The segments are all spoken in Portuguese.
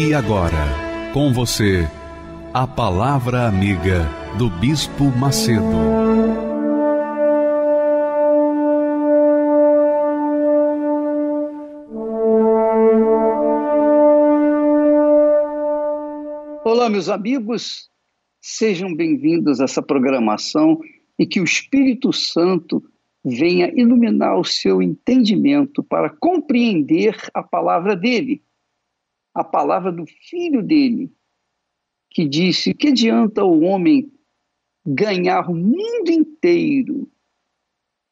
E agora, com você, a Palavra Amiga do Bispo Macedo. Olá, meus amigos, sejam bem-vindos a essa programação e que o Espírito Santo venha iluminar o seu entendimento para compreender a palavra dele a palavra do filho dele, que disse: Que adianta o homem ganhar o mundo inteiro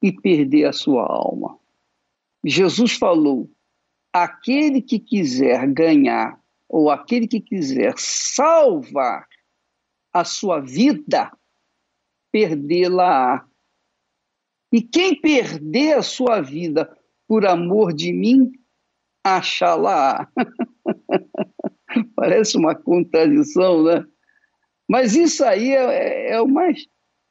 e perder a sua alma? Jesus falou: aquele que quiser ganhar, ou aquele que quiser salvar a sua vida, perdê-la-á. E quem perder a sua vida por amor de mim, achá-la-á. Parece uma contradição, né? Mas isso aí é, é, o mais,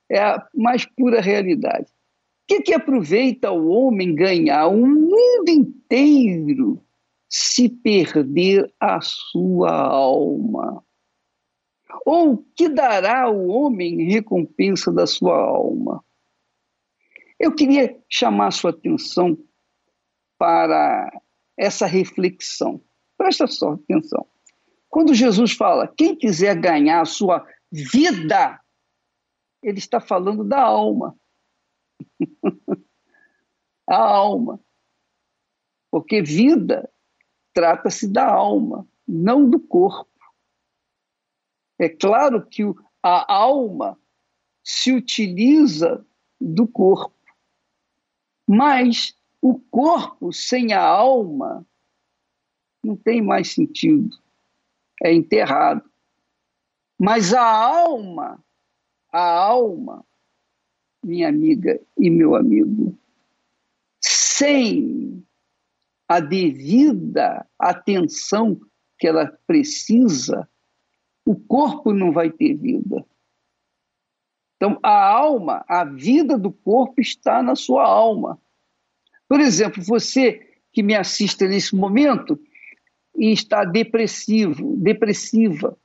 é a mais pura realidade. O que, que aproveita o homem ganhar o mundo inteiro se perder a sua alma? Ou que dará o homem recompensa da sua alma? Eu queria chamar sua atenção para essa reflexão. Presta só atenção. Quando Jesus fala, quem quiser ganhar a sua vida, ele está falando da alma. a alma. Porque vida trata-se da alma, não do corpo. É claro que a alma se utiliza do corpo, mas o corpo sem a alma não tem mais sentido, é enterrado. Mas a alma, a alma, minha amiga e meu amigo, sem a devida atenção que ela precisa, o corpo não vai ter vida. Então, a alma, a vida do corpo está na sua alma. Por exemplo, você que me assiste nesse momento, e está depressivo, depressiva.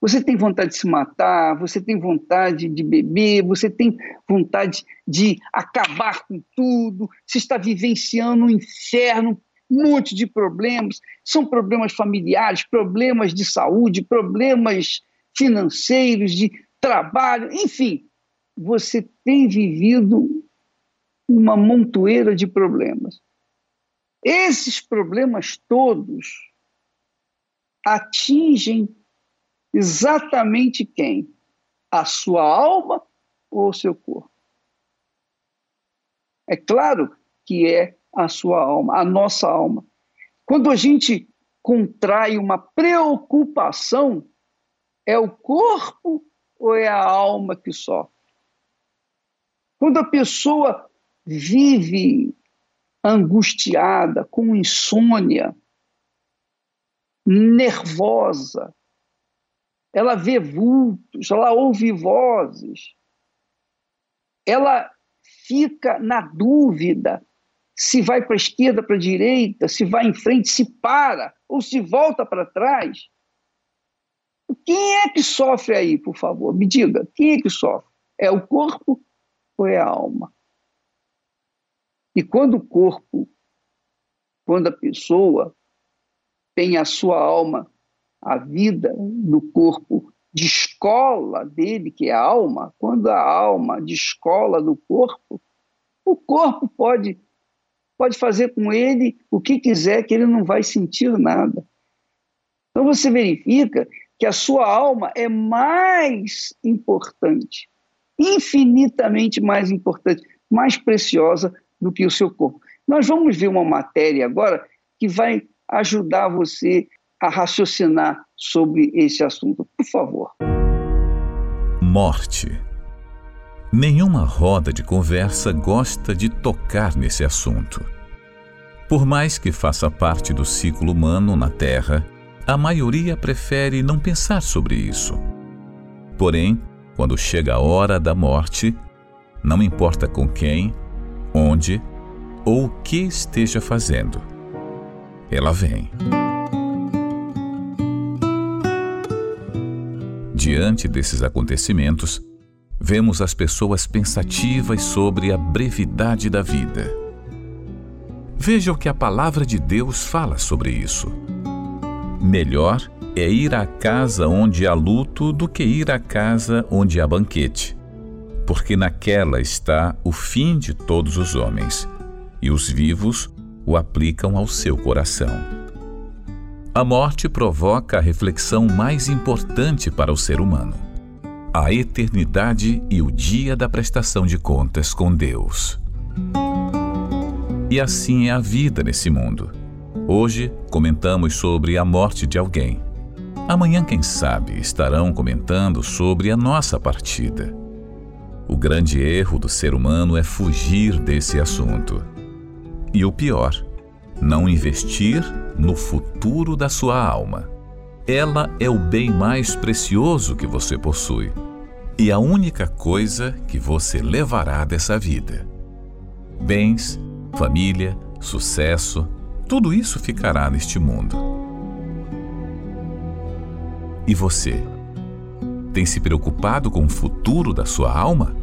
Você tem vontade de se matar, você tem vontade de beber, você tem vontade de acabar com tudo, você está vivenciando um inferno, um monte de problemas. São problemas familiares, problemas de saúde, problemas financeiros, de trabalho, enfim. Você tem vivido uma montoeira de problemas. Esses problemas todos atingem exatamente quem? A sua alma ou o seu corpo? É claro que é a sua alma, a nossa alma. Quando a gente contrai uma preocupação, é o corpo ou é a alma que sofre? Quando a pessoa vive angustiada, com insônia, nervosa, ela vê vultos, ela ouve vozes, ela fica na dúvida se vai para a esquerda, para a direita, se vai em frente, se para ou se volta para trás. Quem é que sofre aí, por favor? Me diga, quem é que sofre? É o corpo ou é a alma? E quando o corpo, quando a pessoa tem a sua alma, a vida do corpo de escola dele, que é a alma, quando a alma de escola do corpo, o corpo pode, pode fazer com ele o que quiser, que ele não vai sentir nada. Então você verifica que a sua alma é mais importante, infinitamente mais importante, mais preciosa do que o seu corpo. Nós vamos ver uma matéria agora que vai ajudar você a raciocinar sobre esse assunto. Por favor. Morte. Nenhuma roda de conversa gosta de tocar nesse assunto. Por mais que faça parte do ciclo humano na Terra, a maioria prefere não pensar sobre isso. Porém, quando chega a hora da morte, não importa com quem, onde ou o que esteja fazendo, ela vem. Diante desses acontecimentos, vemos as pessoas pensativas sobre a brevidade da vida. Veja o que a palavra de Deus fala sobre isso. Melhor é ir à casa onde há luto do que ir à casa onde há banquete, porque naquela está o fim de todos os homens, e os vivos o aplicam ao seu coração. A morte provoca a reflexão mais importante para o ser humano: a eternidade e o dia da prestação de contas com Deus. E assim é a vida nesse mundo. Hoje comentamos sobre a morte de alguém. Amanhã, quem sabe, estarão comentando sobre a nossa partida. O grande erro do ser humano é fugir desse assunto. E o pior, não investir no futuro da sua alma. Ela é o bem mais precioso que você possui e a única coisa que você levará dessa vida. Bens, família, sucesso, tudo isso ficará neste mundo. E você? Tem se preocupado com o futuro da sua alma?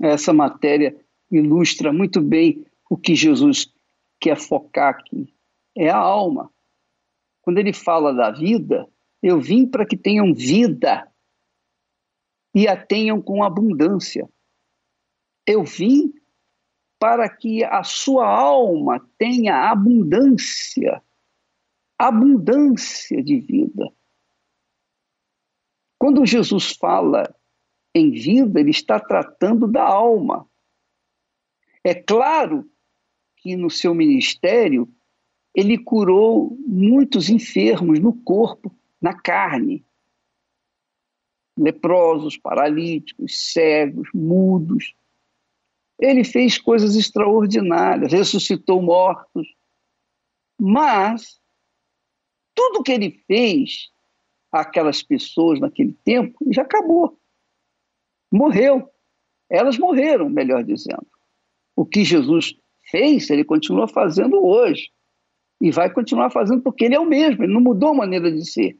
Essa matéria ilustra muito bem o que Jesus quer focar aqui. É a alma. Quando ele fala da vida, eu vim para que tenham vida e a tenham com abundância. Eu vim para que a sua alma tenha abundância, abundância de vida. Quando Jesus fala em vida, ele está tratando da alma. É claro que no seu ministério ele curou muitos enfermos no corpo, na carne. Leprosos, paralíticos, cegos, mudos. Ele fez coisas extraordinárias, ressuscitou mortos. Mas tudo que ele fez aquelas pessoas naquele tempo já acabou. Morreu. Elas morreram, melhor dizendo. O que Jesus fez, ele continua fazendo hoje. E vai continuar fazendo porque ele é o mesmo, ele não mudou a maneira de ser.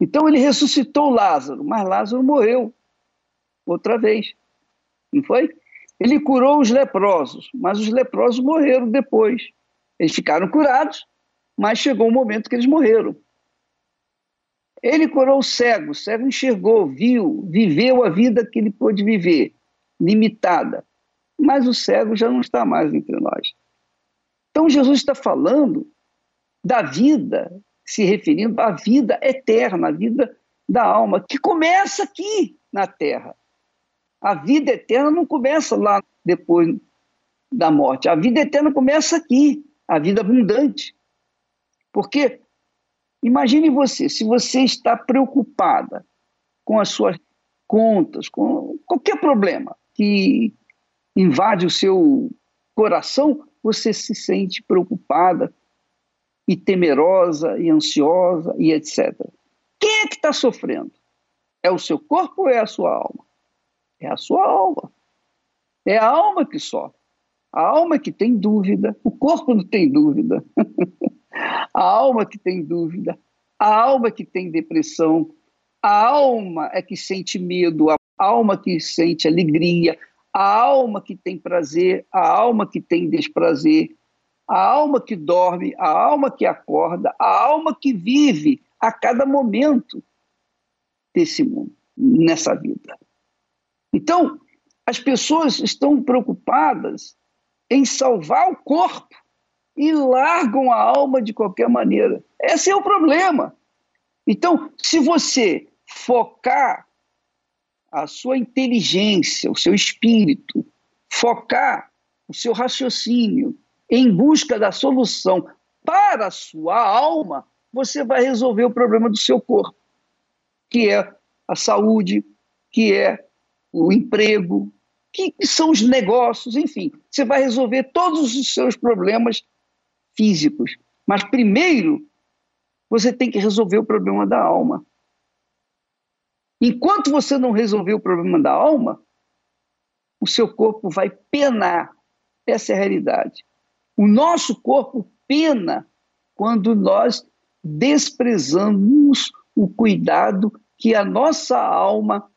Então ele ressuscitou Lázaro, mas Lázaro morreu outra vez. Não foi? Ele curou os leprosos, mas os leprosos morreram depois. Eles ficaram curados, mas chegou um momento que eles morreram. Ele curou o cego, o cego enxergou, viu, viveu a vida que ele pôde viver, limitada. Mas o cego já não está mais entre nós. Então Jesus está falando da vida, se referindo à vida eterna, à vida da alma, que começa aqui na terra. A vida eterna não começa lá depois da morte. A vida eterna começa aqui, a vida abundante. Porque imagine você, se você está preocupada com as suas contas, com qualquer problema que invade o seu coração, você se sente preocupada e temerosa e ansiosa e etc. Quem é que está sofrendo? É o seu corpo ou é a sua alma? É a sua alma. É a alma que sofre. A alma que tem dúvida, o corpo não tem dúvida. a alma que tem dúvida, a alma que tem depressão, a alma é que sente medo, a alma que sente alegria, a alma que tem prazer, a alma que tem desprazer, a alma que dorme, a alma que acorda, a alma que vive a cada momento desse mundo, nessa vida. Então, as pessoas estão preocupadas em salvar o corpo e largam a alma de qualquer maneira. Esse é o problema. Então, se você focar a sua inteligência, o seu espírito, focar o seu raciocínio em busca da solução para a sua alma, você vai resolver o problema do seu corpo, que é a saúde, que é o emprego, que são os negócios, enfim. Você vai resolver todos os seus problemas físicos. Mas primeiro, você tem que resolver o problema da alma. Enquanto você não resolver o problema da alma, o seu corpo vai penar. Essa é a realidade. O nosso corpo pena quando nós desprezamos o cuidado que a nossa alma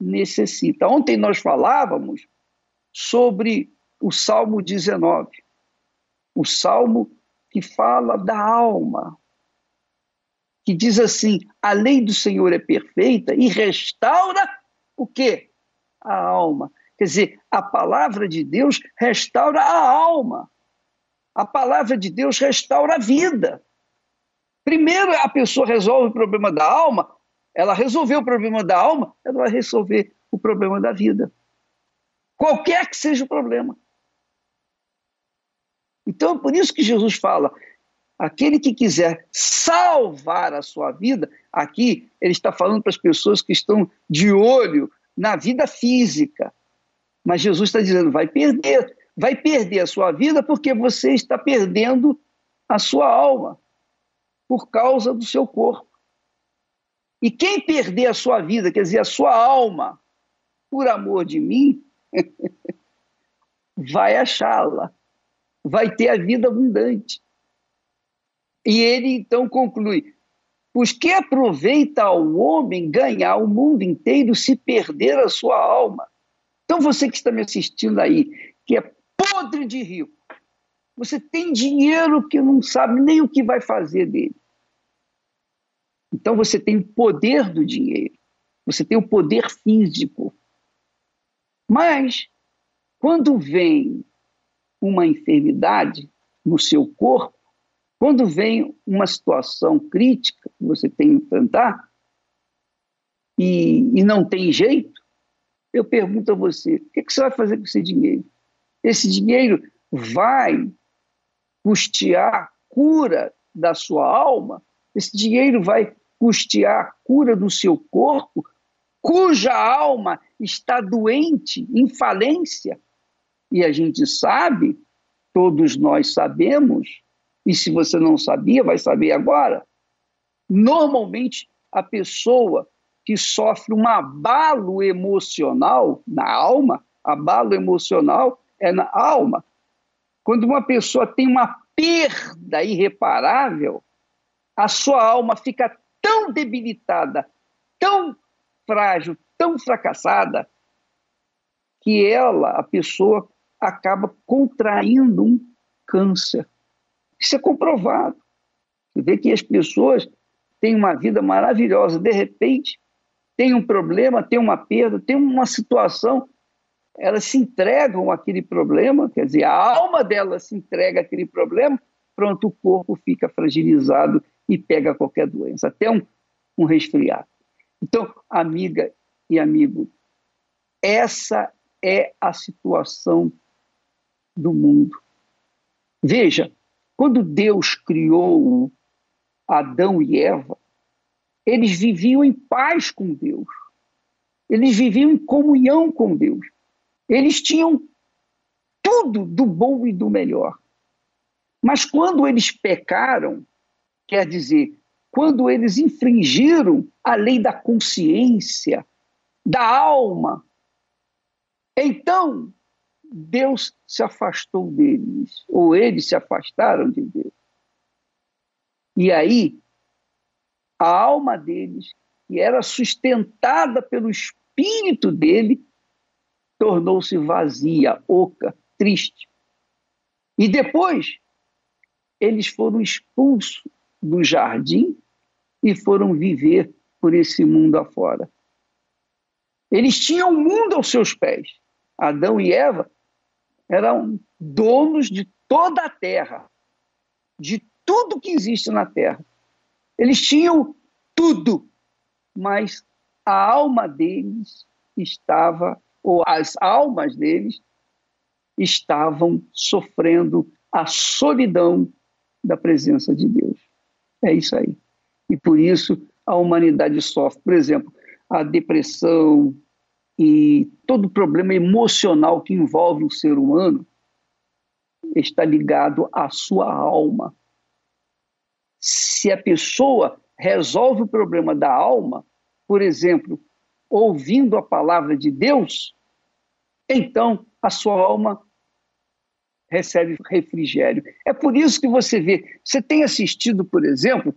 necessita. Ontem nós falávamos sobre o Salmo 19, o salmo que fala da alma, que diz assim: a lei do Senhor é perfeita e restaura o quê? A alma. Quer dizer, a palavra de Deus restaura a alma. A palavra de Deus restaura a vida. Primeiro a pessoa resolve o problema da alma, ela resolveu o problema da alma, ela vai resolver o problema da vida. Qualquer que seja o problema. Então, por isso que Jesus fala: aquele que quiser salvar a sua vida, aqui ele está falando para as pessoas que estão de olho na vida física. Mas Jesus está dizendo: vai perder, vai perder a sua vida porque você está perdendo a sua alma por causa do seu corpo. E quem perder a sua vida, quer dizer, a sua alma, por amor de mim, vai achá-la, vai ter a vida abundante. E ele então conclui: Pois que aproveita ao homem ganhar o mundo inteiro se perder a sua alma? Então, você que está me assistindo aí, que é podre de rico, você tem dinheiro que não sabe nem o que vai fazer dele. Então você tem o poder do dinheiro, você tem o poder físico. Mas, quando vem uma enfermidade no seu corpo, quando vem uma situação crítica que você tem que enfrentar e, e não tem jeito, eu pergunto a você: o que, que você vai fazer com esse dinheiro? Esse dinheiro vai custear a cura da sua alma? Esse dinheiro vai custear a cura do seu corpo, cuja alma está doente, em falência. E a gente sabe, todos nós sabemos, e se você não sabia, vai saber agora. Normalmente, a pessoa que sofre um abalo emocional na alma, abalo emocional é na alma. Quando uma pessoa tem uma perda irreparável, a sua alma fica tão debilitada, tão frágil, tão fracassada, que ela, a pessoa, acaba contraindo um câncer. Isso é comprovado. Você vê que as pessoas têm uma vida maravilhosa, de repente, tem um problema, tem uma perda, tem uma situação, elas se entregam àquele problema, quer dizer, a alma dela se entrega àquele problema, pronto, o corpo fica fragilizado e pega qualquer doença, até um, um resfriado. Então, amiga e amigo, essa é a situação do mundo. Veja, quando Deus criou Adão e Eva, eles viviam em paz com Deus. Eles viviam em comunhão com Deus. Eles tinham tudo do bom e do melhor. Mas quando eles pecaram, Quer dizer, quando eles infringiram a lei da consciência, da alma, então Deus se afastou deles, ou eles se afastaram de Deus. E aí, a alma deles, que era sustentada pelo espírito dele, tornou-se vazia, oca, triste. E depois, eles foram expulsos do jardim e foram viver por esse mundo afora. Eles tinham o mundo aos seus pés. Adão e Eva eram donos de toda a terra, de tudo que existe na terra. Eles tinham tudo, mas a alma deles estava, ou as almas deles estavam sofrendo a solidão da presença de Deus. É isso aí. E por isso a humanidade sofre, por exemplo, a depressão e todo problema emocional que envolve o ser humano está ligado à sua alma. Se a pessoa resolve o problema da alma, por exemplo, ouvindo a palavra de Deus, então a sua alma recebe refrigério. É por isso que você vê, você tem assistido, por exemplo,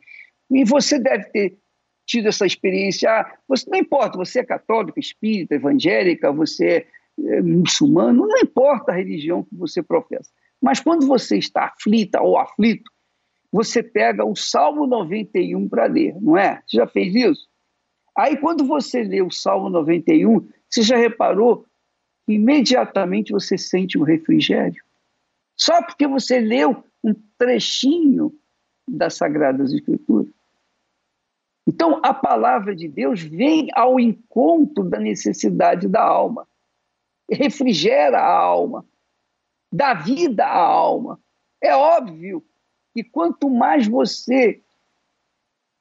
e você deve ter tido essa experiência. Ah, você não importa, você é católica, espírita, evangélica, você é muçulmano, não importa a religião que você professa. Mas quando você está aflita ou aflito, você pega o Salmo 91 para ler, não é? Você já fez isso? Aí quando você lê o Salmo 91, você já reparou que imediatamente você sente um refrigério? Só porque você leu um trechinho das Sagradas Escrituras. Então, a palavra de Deus vem ao encontro da necessidade da alma, refrigera a alma, dá vida à alma. É óbvio que quanto mais você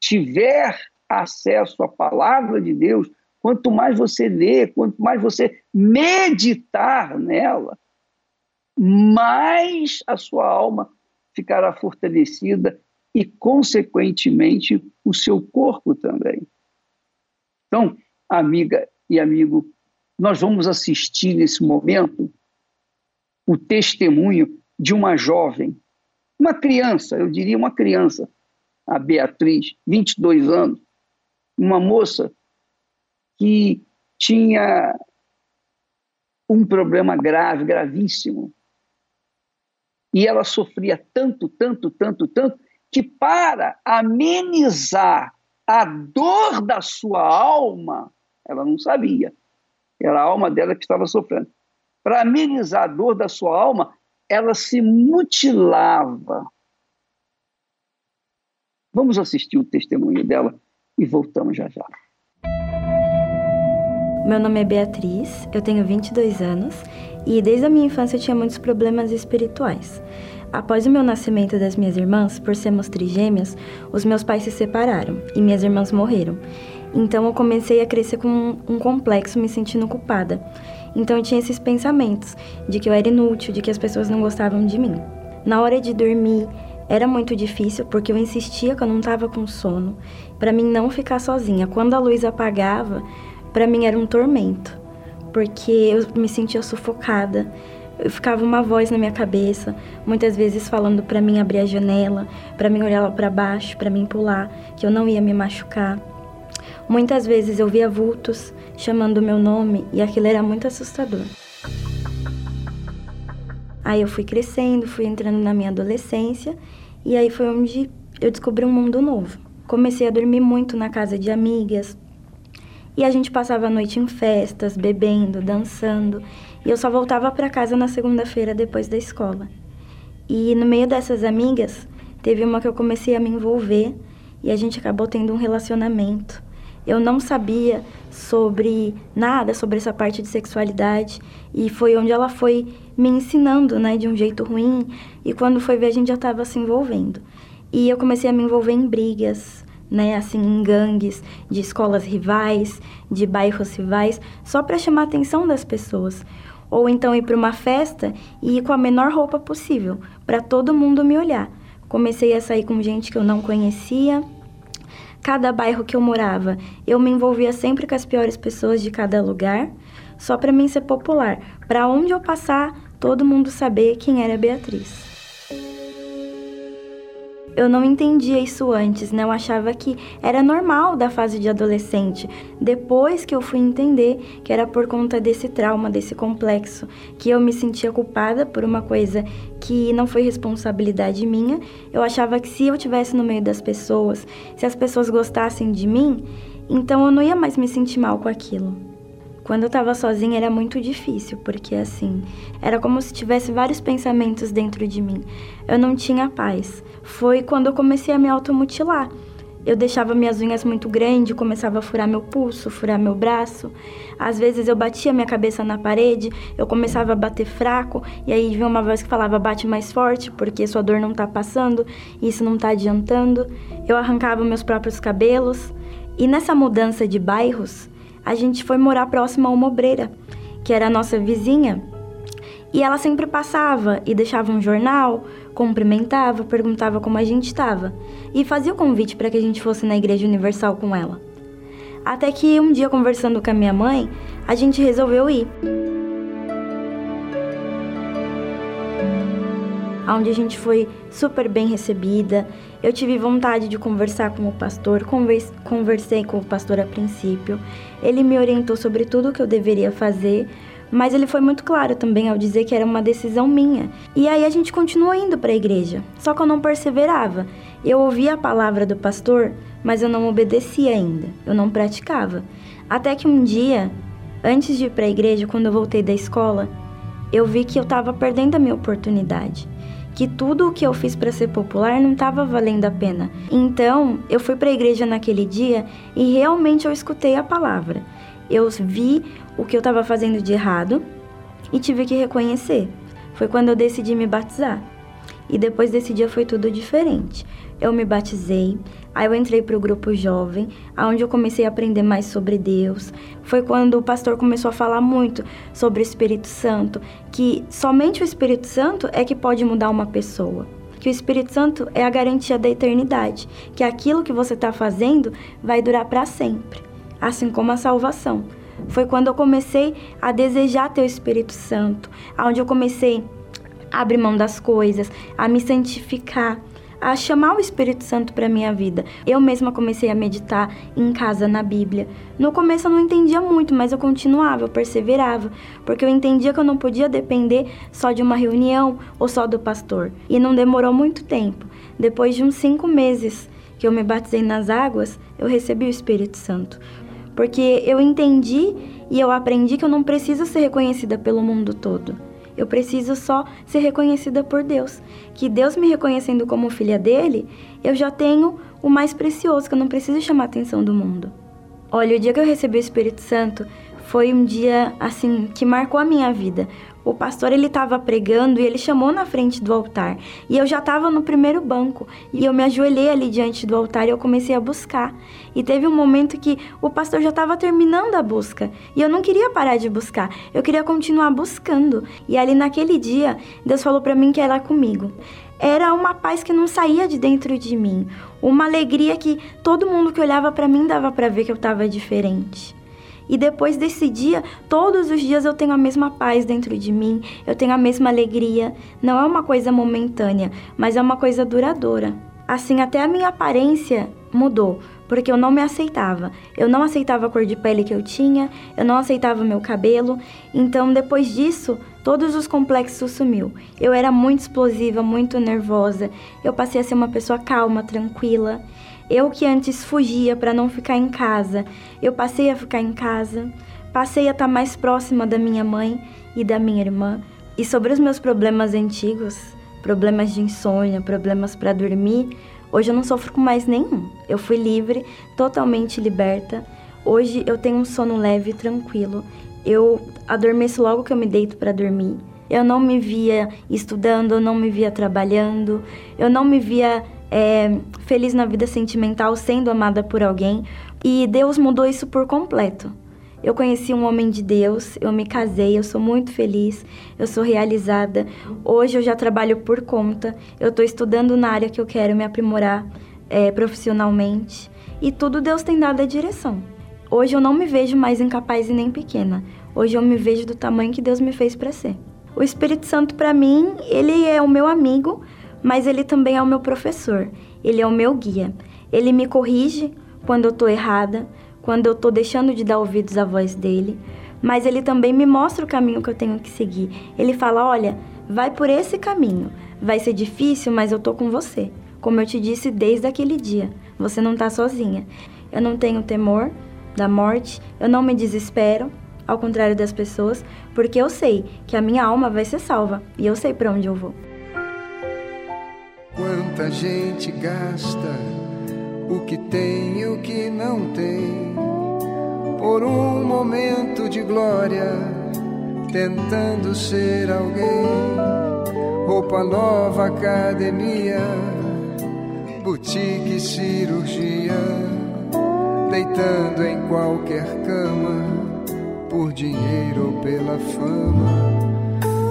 tiver acesso à palavra de Deus, quanto mais você lê, quanto mais você meditar nela, mais a sua alma ficará fortalecida e, consequentemente, o seu corpo também. Então, amiga e amigo, nós vamos assistir nesse momento o testemunho de uma jovem, uma criança, eu diria uma criança, a Beatriz, 22 anos, uma moça que tinha um problema grave, gravíssimo. E ela sofria tanto, tanto, tanto, tanto, que para amenizar a dor da sua alma, ela não sabia, era a alma dela que estava sofrendo. Para amenizar a dor da sua alma, ela se mutilava. Vamos assistir o testemunho dela e voltamos já já. Meu nome é Beatriz, eu tenho 22 anos e desde a minha infância eu tinha muitos problemas espirituais. Após o meu nascimento das minhas irmãs, por sermos trigêmeas, os meus pais se separaram e minhas irmãs morreram. Então eu comecei a crescer com um complexo, me sentindo culpada. Então eu tinha esses pensamentos de que eu era inútil, de que as pessoas não gostavam de mim. Na hora de dormir, era muito difícil porque eu insistia que eu não estava com sono, para mim não ficar sozinha. Quando a luz apagava, para mim era um tormento, porque eu me sentia sufocada ficava uma voz na minha cabeça, muitas vezes falando para mim abrir a janela, para mim olhar lá para baixo, para mim pular, que eu não ia me machucar. Muitas vezes eu via vultos chamando o meu nome e aquilo era muito assustador. Aí eu fui crescendo, fui entrando na minha adolescência e aí foi onde eu descobri um mundo novo. Comecei a dormir muito na casa de amigas e a gente passava a noite em festas, bebendo, dançando e eu só voltava para casa na segunda-feira depois da escola. E no meio dessas amigas, teve uma que eu comecei a me envolver e a gente acabou tendo um relacionamento. Eu não sabia sobre nada sobre essa parte de sexualidade e foi onde ela foi me ensinando, né, de um jeito ruim. E quando foi ver a gente já estava se envolvendo. E eu comecei a me envolver em brigas, né, assim, em gangues de escolas rivais, de bairros rivais, só para chamar a atenção das pessoas ou então ir para uma festa e ir com a menor roupa possível, para todo mundo me olhar. Comecei a sair com gente que eu não conhecia. Cada bairro que eu morava, eu me envolvia sempre com as piores pessoas de cada lugar, só para mim ser popular. Para onde eu passar, todo mundo saber quem era Beatriz eu não entendia isso antes, né? Eu achava que era normal da fase de adolescente. Depois que eu fui entender que era por conta desse trauma, desse complexo, que eu me sentia culpada por uma coisa que não foi responsabilidade minha. Eu achava que se eu tivesse no meio das pessoas, se as pessoas gostassem de mim, então eu não ia mais me sentir mal com aquilo. Quando eu estava sozinha era muito difícil, porque assim, era como se tivesse vários pensamentos dentro de mim. Eu não tinha paz. Foi quando eu comecei a me automutilar. eu deixava minhas unhas muito grandes, começava a furar meu pulso, furar meu braço. Às vezes eu batia minha cabeça na parede, eu começava a bater fraco, e aí vinha uma voz que falava: bate mais forte, porque sua dor não tá passando, isso não tá adiantando. Eu arrancava meus próprios cabelos. E nessa mudança de bairros, a gente foi morar próximo a uma obreira, que era a nossa vizinha. E ela sempre passava e deixava um jornal, cumprimentava, perguntava como a gente estava e fazia o convite para que a gente fosse na Igreja Universal com ela. Até que um dia, conversando com a minha mãe, a gente resolveu ir. Onde a gente foi super bem recebida. Eu tive vontade de conversar com o pastor, conversei com o pastor a princípio. Ele me orientou sobre tudo o que eu deveria fazer mas ele foi muito claro também ao dizer que era uma decisão minha. E aí a gente continuou indo para a igreja, só que eu não perseverava. Eu ouvia a palavra do pastor, mas eu não obedecia ainda, eu não praticava. Até que um dia, antes de ir para a igreja, quando eu voltei da escola, eu vi que eu estava perdendo a minha oportunidade que tudo o que eu fiz para ser popular não estava valendo a pena. Então, eu fui para a igreja naquele dia e realmente eu escutei a palavra. Eu vi o que eu estava fazendo de errado e tive que reconhecer. Foi quando eu decidi me batizar. E depois desse dia foi tudo diferente. Eu me batizei, aí eu entrei para o grupo jovem, onde eu comecei a aprender mais sobre Deus. Foi quando o pastor começou a falar muito sobre o Espírito Santo, que somente o Espírito Santo é que pode mudar uma pessoa. Que o Espírito Santo é a garantia da eternidade, que aquilo que você está fazendo vai durar para sempre, assim como a salvação. Foi quando eu comecei a desejar ter o Espírito Santo, aonde eu comecei a abrir mão das coisas, a me santificar, a chamar o Espírito Santo para minha vida. Eu mesma comecei a meditar em casa na Bíblia. No começo eu não entendia muito, mas eu continuava, eu perseverava, porque eu entendia que eu não podia depender só de uma reunião ou só do pastor. E não demorou muito tempo. Depois de uns cinco meses que eu me batizei nas águas, eu recebi o Espírito Santo porque eu entendi e eu aprendi que eu não preciso ser reconhecida pelo mundo todo. Eu preciso só ser reconhecida por Deus. Que Deus me reconhecendo como filha dele, eu já tenho o mais precioso, que eu não preciso chamar a atenção do mundo. Olha, o dia que eu recebi o Espírito Santo foi um dia assim que marcou a minha vida, o pastor ele estava pregando e ele chamou na frente do altar. E eu já estava no primeiro banco. E eu me ajoelhei ali diante do altar e eu comecei a buscar. E teve um momento que o pastor já estava terminando a busca. E eu não queria parar de buscar. Eu queria continuar buscando. E ali naquele dia, Deus falou para mim que era comigo era uma paz que não saía de dentro de mim, uma alegria que todo mundo que olhava para mim dava para ver que eu estava diferente. E depois desse dia, todos os dias eu tenho a mesma paz dentro de mim, eu tenho a mesma alegria. Não é uma coisa momentânea, mas é uma coisa duradoura. Assim, até a minha aparência mudou, porque eu não me aceitava. Eu não aceitava a cor de pele que eu tinha, eu não aceitava meu cabelo. Então, depois disso, todos os complexos sumiu. Eu era muito explosiva, muito nervosa. Eu passei a ser uma pessoa calma, tranquila. Eu que antes fugia para não ficar em casa, eu passei a ficar em casa, passei a estar tá mais próxima da minha mãe e da minha irmã. E sobre os meus problemas antigos, problemas de insônia, problemas para dormir, hoje eu não sofro com mais nenhum. Eu fui livre, totalmente liberta. Hoje eu tenho um sono leve e tranquilo. Eu adormeço logo que eu me deito para dormir. Eu não me via estudando, eu não me via trabalhando, eu não me via é, feliz na vida sentimental, sendo amada por alguém. E Deus mudou isso por completo. Eu conheci um homem de Deus, eu me casei, eu sou muito feliz, eu sou realizada. Hoje eu já trabalho por conta, eu estou estudando na área que eu quero me aprimorar é, profissionalmente. E tudo Deus tem dado a direção. Hoje eu não me vejo mais incapaz e nem pequena. Hoje eu me vejo do tamanho que Deus me fez para ser. O Espírito Santo para mim, ele é o meu amigo, mas ele também é o meu professor, ele é o meu guia. Ele me corrige quando eu estou errada, quando eu estou deixando de dar ouvidos à voz dele, mas ele também me mostra o caminho que eu tenho que seguir. Ele fala: olha, vai por esse caminho. Vai ser difícil, mas eu tô com você. Como eu te disse desde aquele dia, você não está sozinha. Eu não tenho temor da morte, eu não me desespero, ao contrário das pessoas, porque eu sei que a minha alma vai ser salva e eu sei para onde eu vou. Quanta gente gasta o que tem e o que não tem, por um momento de glória, tentando ser alguém. Roupa nova, academia, boutique, cirurgia, deitando em qualquer cama, por dinheiro ou pela fama.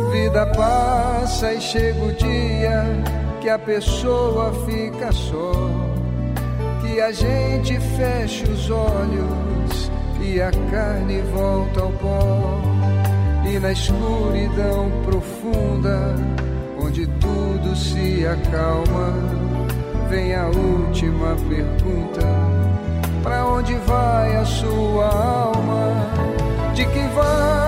Vida passa e chega o dia que a pessoa fica só que a gente feche os olhos e a carne volta ao pó. E na escuridão profunda, onde tudo se acalma, vem a última pergunta: para onde vai a sua alma? De que vale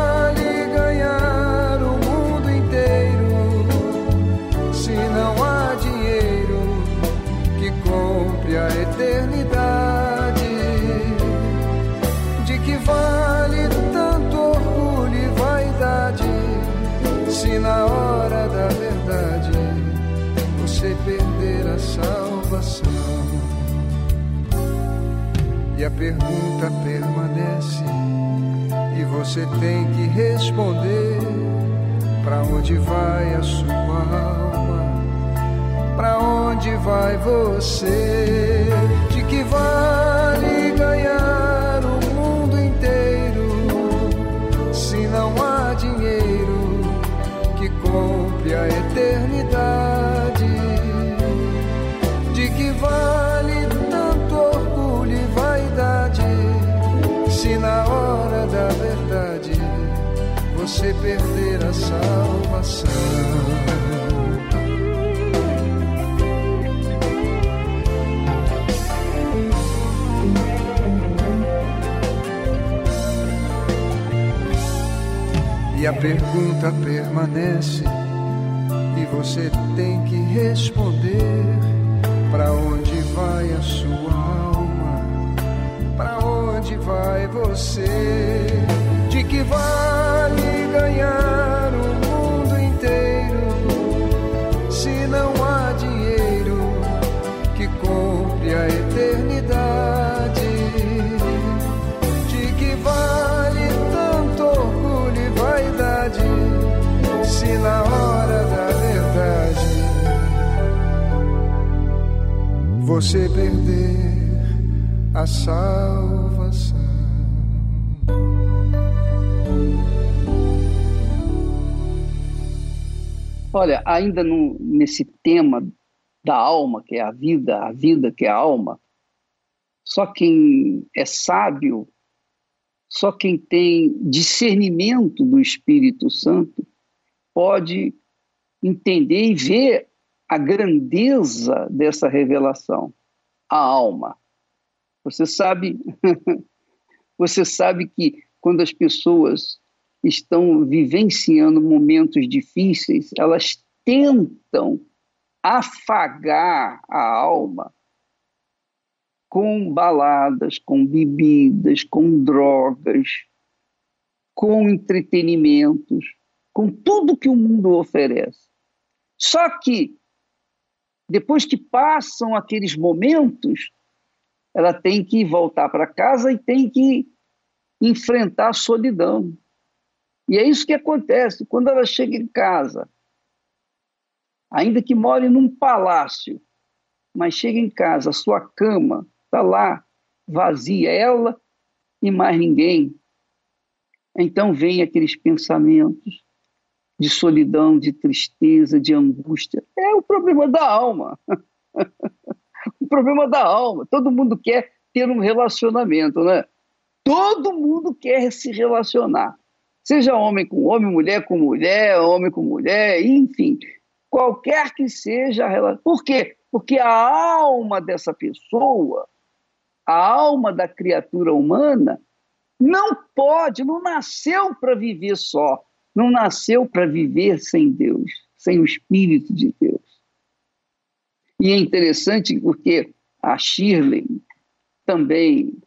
a eternidade. De que vale tanto orgulho e vaidade, se na hora da verdade você perder a salvação? E a pergunta permanece, e você tem que responder: para onde vai a sua alma? Pra onde vai você? De que vale ganhar o mundo inteiro se não há dinheiro que compre a eternidade? De que vale tanto orgulho e vaidade se na hora da verdade você perder a salvação? E a pergunta permanece e você tem que responder para onde vai a sua alma? Para onde vai você? De que vale ganhar você perder a salvação? Olha, ainda no, nesse tema da alma, que é a vida, a vida que é a alma, só quem é sábio, só quem tem discernimento do Espírito Santo pode entender e ver a grandeza dessa revelação, a alma. Você sabe, você sabe que quando as pessoas estão vivenciando momentos difíceis, elas tentam afagar a alma com baladas, com bebidas, com drogas, com entretenimentos, com tudo que o mundo oferece. Só que depois que passam aqueles momentos, ela tem que voltar para casa e tem que enfrentar a solidão. E é isso que acontece quando ela chega em casa, ainda que more num palácio, mas chega em casa, a sua cama está lá vazia, ela e mais ninguém. Então vem aqueles pensamentos de solidão, de tristeza, de angústia. É o problema da alma. o problema da alma. Todo mundo quer ter um relacionamento, né? Todo mundo quer se relacionar. Seja homem com homem, mulher com mulher, homem com mulher, enfim, qualquer que seja a relação. Por quê? Porque a alma dessa pessoa, a alma da criatura humana, não pode, não nasceu para viver só, não nasceu para viver sem Deus, sem o Espírito de Deus. E é interessante porque a Shirley, também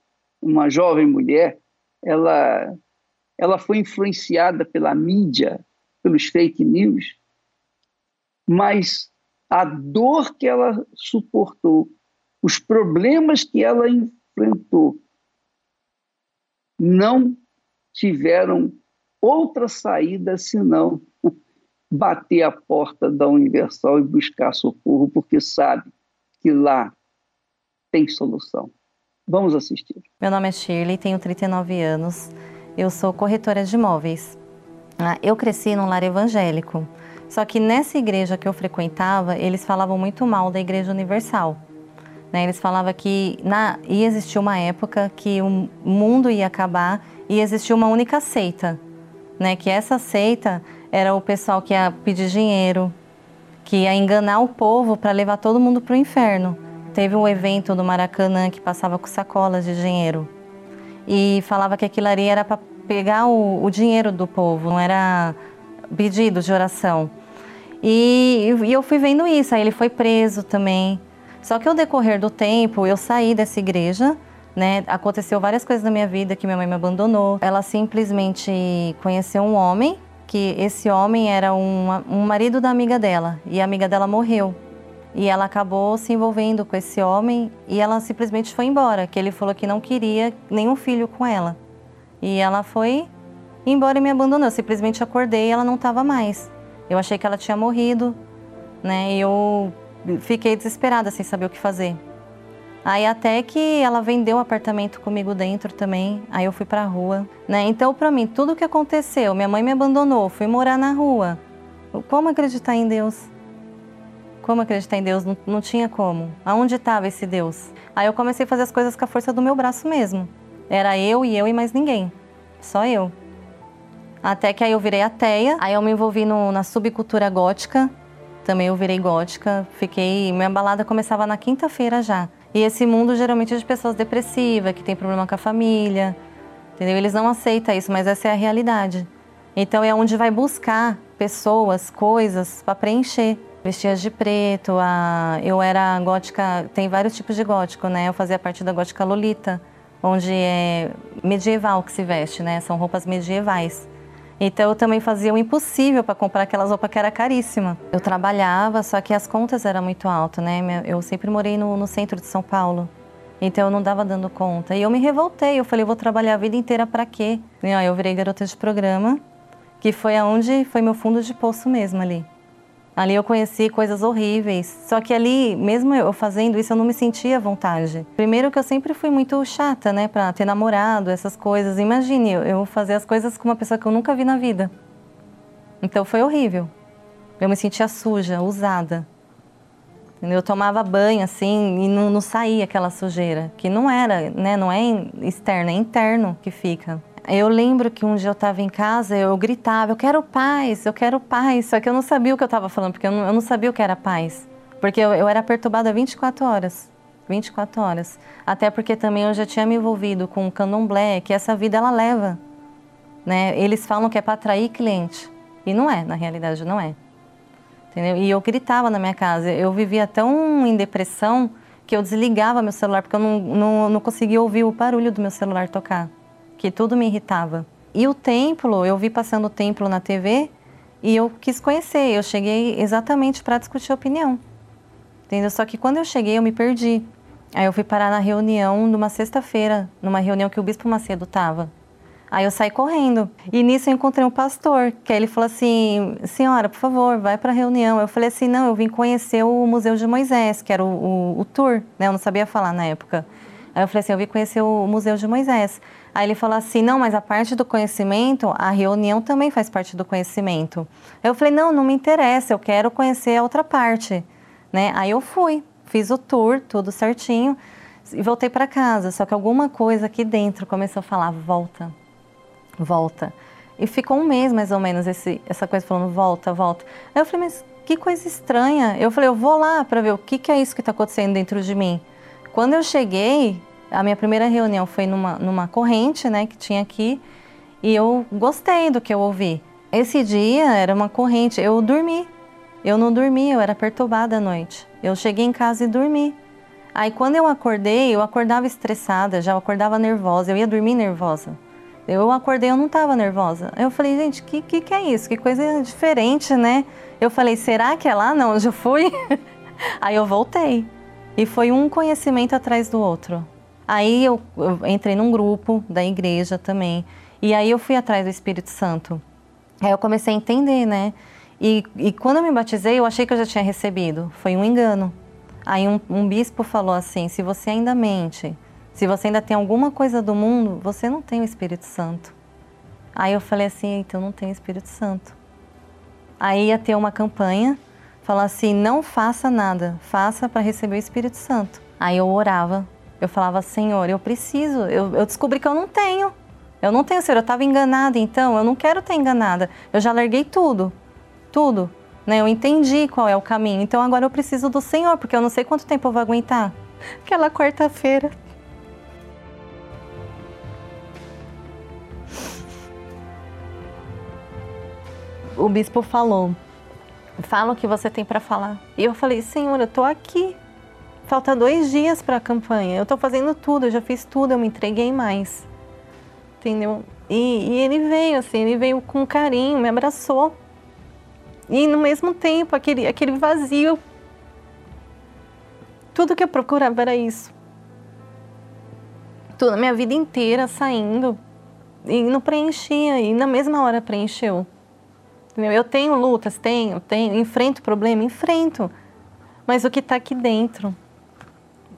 uma jovem mulher, ela ela foi influenciada pela mídia, pelos fake news, mas a dor que ela suportou os problemas que ela enfrentou não tiveram outra saída senão bater a porta da Universal e buscar socorro, porque sabe que lá tem solução. Vamos assistir. Meu nome é Shirley, tenho 39 anos. Eu sou corretora de imóveis. Ah, eu cresci num lar evangélico. Só que nessa igreja que eu frequentava, eles falavam muito mal da Igreja Universal. Né? Eles falavam que na, ia existir uma época que o mundo ia acabar e existia uma única seita. Né? Que essa seita era o pessoal que ia pedir dinheiro, que ia enganar o povo para levar todo mundo para o inferno. Teve um evento no Maracanã que passava com sacolas de dinheiro e falava que aquilo ali era para pegar o, o, dinheiro do povo, não era pedido de oração. E, e eu fui vendo isso, aí ele foi preso também. Só que ao decorrer do tempo, eu saí dessa igreja, né? Aconteceu várias coisas na minha vida que minha mãe me abandonou. Ela simplesmente conheceu um homem, que esse homem era um, um marido da amiga dela, e a amiga dela morreu. E ela acabou se envolvendo com esse homem e ela simplesmente foi embora, que ele falou que não queria nenhum filho com ela. E ela foi embora e me abandonou. Eu simplesmente acordei e ela não estava mais. Eu achei que ela tinha morrido, né? E eu fiquei desesperada sem saber o que fazer. Aí até que ela vendeu o um apartamento comigo dentro também, aí eu fui para a rua, né? Então para mim tudo o que aconteceu, minha mãe me abandonou, fui morar na rua. Como acreditar em Deus? Como acreditar em Deus? Não, não tinha como. Aonde estava esse Deus? Aí eu comecei a fazer as coisas com a força do meu braço mesmo. Era eu e eu e mais ninguém. Só eu. Até que aí eu virei ateia, aí eu me envolvi no, na subcultura gótica, também eu virei gótica, fiquei. Minha balada começava na quinta-feira já. E esse mundo geralmente é de pessoas depressivas, que tem problema com a família, entendeu? Eles não aceitam isso, mas essa é a realidade. Então é onde vai buscar pessoas, coisas para preencher. Vestia de preto, a... eu era gótica, tem vários tipos de gótico, né? Eu fazia parte da gótica Lolita, onde é medieval que se veste, né? São roupas medievais. Então eu também fazia o impossível para comprar aquelas roupas que era caríssima. Eu trabalhava, só que as contas eram muito altas, né? Eu sempre morei no, no centro de São Paulo. Então eu não dava dando conta. E eu me revoltei, eu falei, eu vou trabalhar a vida inteira para quê? E, ó, eu virei garota de programa, que foi aonde foi meu fundo de poço mesmo ali. Ali eu conheci coisas horríveis. Só que ali, mesmo eu fazendo isso, eu não me sentia à vontade. Primeiro que eu sempre fui muito chata, né, para ter namorado, essas coisas. Imagine eu fazer as coisas com uma pessoa que eu nunca vi na vida. Então foi horrível. Eu me sentia suja, usada. Eu tomava banho assim e não, não saía aquela sujeira, que não era, né, não é externo, é interno que fica. Eu lembro que um dia eu estava em casa, eu gritava, eu quero paz, eu quero paz. Só que eu não sabia o que eu estava falando, porque eu não, eu não, sabia o que era paz. Porque eu, eu era perturbada 24 horas. 24 horas. Até porque também eu já tinha me envolvido com o candomblé, que essa vida ela leva. Né? Eles falam que é para atrair cliente. E não é, na realidade não é. Entendeu? E eu gritava na minha casa. Eu vivia tão em depressão que eu desligava meu celular, porque eu não, não, não conseguia ouvir o barulho do meu celular tocar que tudo me irritava. E o templo, eu vi passando o templo na TV e eu quis conhecer. Eu cheguei exatamente para discutir opinião. Entendeu? Só que quando eu cheguei, eu me perdi. Aí eu fui parar na reunião numa sexta-feira, numa reunião que o Bispo Macedo estava. Aí eu saí correndo. E nisso eu encontrei um pastor, que ele falou assim: Senhora, por favor, vai para a reunião. Eu falei assim: Não, eu vim conhecer o Museu de Moisés, que era o, o, o tour, né? Eu não sabia falar na época. Aí eu falei assim: Eu vim conhecer o Museu de Moisés. Aí ele falou assim: não, mas a parte do conhecimento, a reunião também faz parte do conhecimento. Eu falei: não, não me interessa, eu quero conhecer a outra parte. Né? Aí eu fui, fiz o tour, tudo certinho, e voltei para casa. Só que alguma coisa aqui dentro começou a falar: volta, volta. E ficou um mês mais ou menos esse, essa coisa falando: volta, volta. Aí eu falei: mas que coisa estranha. Eu falei: eu vou lá para ver o que, que é isso que está acontecendo dentro de mim. Quando eu cheguei, a minha primeira reunião foi numa, numa corrente, né, que tinha aqui, e eu gostei do que eu ouvi. Esse dia era uma corrente, eu dormi. Eu não dormi, eu era perturbada à noite. Eu cheguei em casa e dormi. Aí quando eu acordei, eu acordava estressada, já acordava nervosa, eu ia dormir nervosa. Eu acordei, eu não estava nervosa. Eu falei, gente, que, que que é isso? Que coisa diferente, né? Eu falei, será que é lá? Não, eu já fui. Aí eu voltei. E foi um conhecimento atrás do outro. Aí eu, eu entrei num grupo da igreja também. E aí eu fui atrás do Espírito Santo. Aí eu comecei a entender, né? E, e quando eu me batizei, eu achei que eu já tinha recebido. Foi um engano. Aí um, um bispo falou assim: se você ainda mente, se você ainda tem alguma coisa do mundo, você não tem o Espírito Santo. Aí eu falei assim: então não tem Espírito Santo. Aí ia ter uma campanha, falar assim: não faça nada, faça para receber o Espírito Santo. Aí eu orava, eu falava: Senhor, eu preciso, eu, eu descobri que eu não tenho. Eu não tenho, Senhor, eu estava enganada, então eu não quero ter enganada. Eu já larguei tudo, tudo. Né? Eu entendi qual é o caminho, então agora eu preciso do Senhor, porque eu não sei quanto tempo eu vou aguentar. Aquela quarta-feira, o bispo falou: fala o que você tem para falar. E eu falei: Senhor, eu estou aqui. Falta dois dias para a campanha. Eu estou fazendo tudo, eu já fiz tudo, eu me entreguei mais. Entendeu? E, e ele veio, assim, ele veio com carinho, me abraçou. E no mesmo tempo, aquele, aquele vazio. Tudo que eu procurava era isso. Toda minha vida inteira saindo. E não preenchia, e na mesma hora preencheu. Eu tenho lutas, tenho, tenho, enfrento problema, enfrento. Mas o que está aqui dentro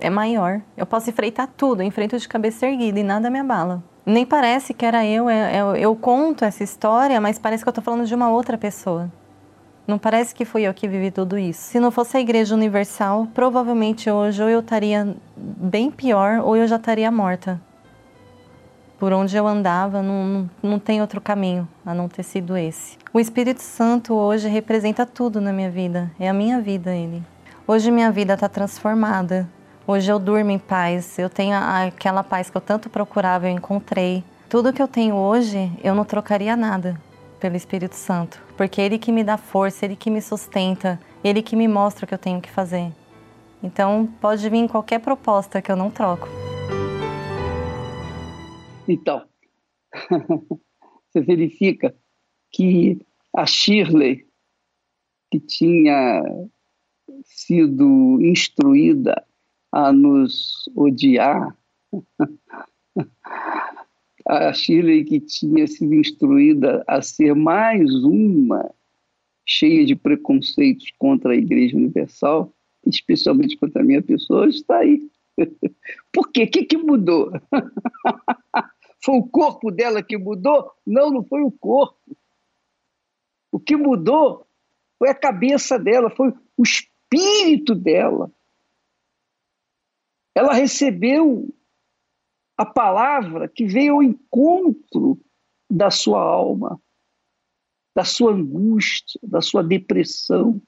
é maior. Eu posso enfrentar tudo, enfrento de cabeça erguida e nada me abala. Nem parece que era eu, eu, é, é, eu conto essa história, mas parece que eu estou falando de uma outra pessoa. Não parece que fui eu que vivi tudo isso. Se não fosse a Igreja Universal, provavelmente hoje ou eu estaria bem pior ou eu já estaria morta por onde eu andava, não, não tem outro caminho a não ter sido esse. O Espírito Santo hoje representa tudo na minha vida, é a minha vida ele. Hoje minha vida está transformada. Hoje eu durmo em paz, eu tenho aquela paz que eu tanto procurava, eu encontrei. Tudo que eu tenho hoje, eu não trocaria nada pelo Espírito Santo, porque ele que me dá força, ele que me sustenta, ele que me mostra o que eu tenho que fazer. Então, pode vir qualquer proposta que eu não troco. Então, você verifica que a Shirley, que tinha sido instruída a nos odiar, a Shirley que tinha sido instruída a ser mais uma cheia de preconceitos contra a Igreja Universal, especialmente contra a minha pessoa, está aí. Por quê? O que, que mudou? Foi o corpo dela que mudou? Não, não foi o corpo. O que mudou foi a cabeça dela, foi o espírito dela. Ela recebeu a palavra que veio ao encontro da sua alma, da sua angústia, da sua depressão